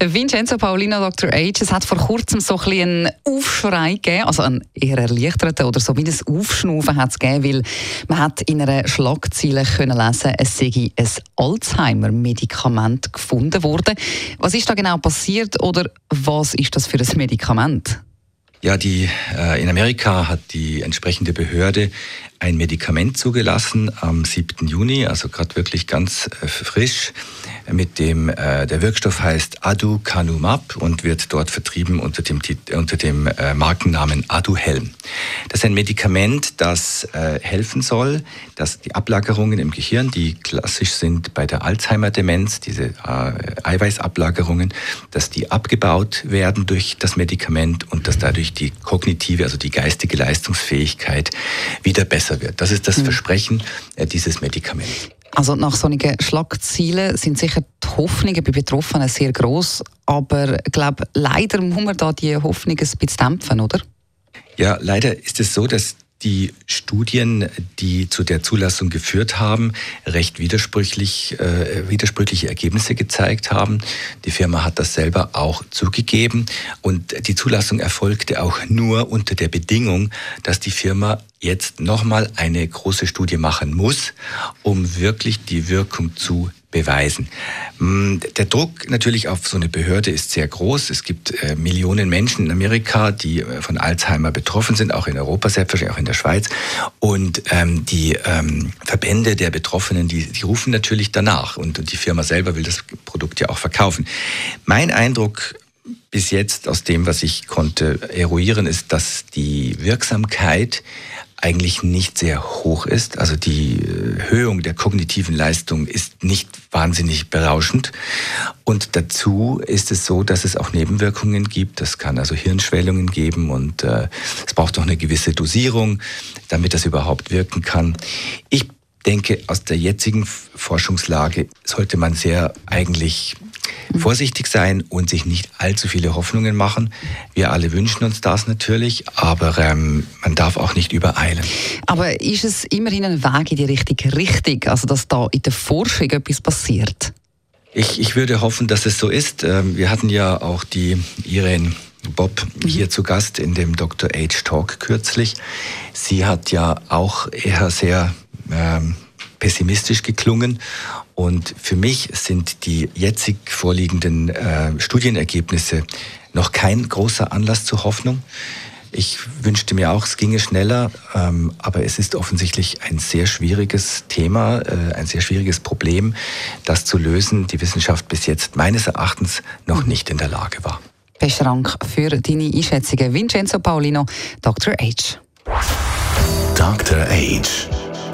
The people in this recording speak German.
Vincenzo Paulino, Dr. H. Es hat vor kurzem so ein einen Aufschrei gegeben, also einen eher erleichterten oder so wie ein Aufschnaufen hat es gegeben, weil man hat in einer Schlagzeile können lesen, es sei ein Alzheimer-Medikament gefunden worden. Was ist da genau passiert oder was ist das für ein Medikament? Ja, die, äh, in Amerika hat die entsprechende Behörde ein Medikament zugelassen am 7. Juni, also gerade wirklich ganz äh, frisch, mit dem äh, der Wirkstoff heißt Aducanumab und wird dort vertrieben unter dem, unter dem äh, Markennamen Aduhelm. Das ist ein Medikament, das äh, helfen soll, dass die Ablagerungen im Gehirn, die klassisch sind bei der Alzheimer-Demenz, diese äh, Eiweißablagerungen, dass die abgebaut werden durch das Medikament und dass dadurch die kognitive, also die geistige Leistungsfähigkeit wieder besser besser wird. Das ist das mhm. Versprechen äh, dieses Medikaments. Also nach solchen Schlagzielen sind sicher die Hoffnungen bei Betroffenen sehr groß, aber ich glaube, leider muss man da die Hoffnungen ein bisschen dämpfen, oder? Ja, leider ist es so, dass die Studien, die zu der Zulassung geführt haben, recht widersprüchlich, äh, widersprüchliche Ergebnisse gezeigt haben. Die Firma hat das selber auch zugegeben und die Zulassung erfolgte auch nur unter der Bedingung, dass die Firma jetzt nochmal eine große Studie machen muss, um wirklich die Wirkung zu beweisen. Mm, der Druck natürlich auf so eine Behörde ist sehr groß. Es gibt äh, Millionen Menschen in Amerika, die äh, von Alzheimer betroffen sind, auch in Europa, selbstverständlich auch in der Schweiz. Und ähm, die ähm, Verbände der Betroffenen, die, die rufen natürlich danach. Und, und die Firma selber will das Produkt ja auch verkaufen. Mein Eindruck bis jetzt aus dem, was ich konnte eruieren, ist, dass die Wirksamkeit eigentlich nicht sehr hoch ist. Also die äh, Erhöhung der kognitiven Leistung ist nicht wahnsinnig berauschend. Und dazu ist es so, dass es auch Nebenwirkungen gibt. Das kann also Hirnschwellungen geben und äh, es braucht auch eine gewisse Dosierung, damit das überhaupt wirken kann. Ich denke, aus der jetzigen Forschungslage sollte man sehr eigentlich vorsichtig sein und sich nicht allzu viele Hoffnungen machen. Wir alle wünschen uns das natürlich, aber ähm, man darf auch nicht übereilen. Aber ist es immerhin ein Weg in die richtige Richtung, also dass da in der Forschung etwas passiert? Ich, ich würde hoffen, dass es so ist. Ähm, wir hatten ja auch die Irene Bob hier zu Gast in dem Dr. Age Talk kürzlich. Sie hat ja auch eher sehr ähm, pessimistisch geklungen. Und für mich sind die jetzig vorliegenden äh, Studienergebnisse noch kein großer Anlass zur Hoffnung. Ich wünschte mir auch, es ginge schneller, ähm, aber es ist offensichtlich ein sehr schwieriges Thema, äh, ein sehr schwieriges Problem, das zu lösen die Wissenschaft bis jetzt meines Erachtens noch nicht in der Lage war. Besten Dank für deine Einschätzungen. Vincenzo Paulino, Dr. H. Dr. H.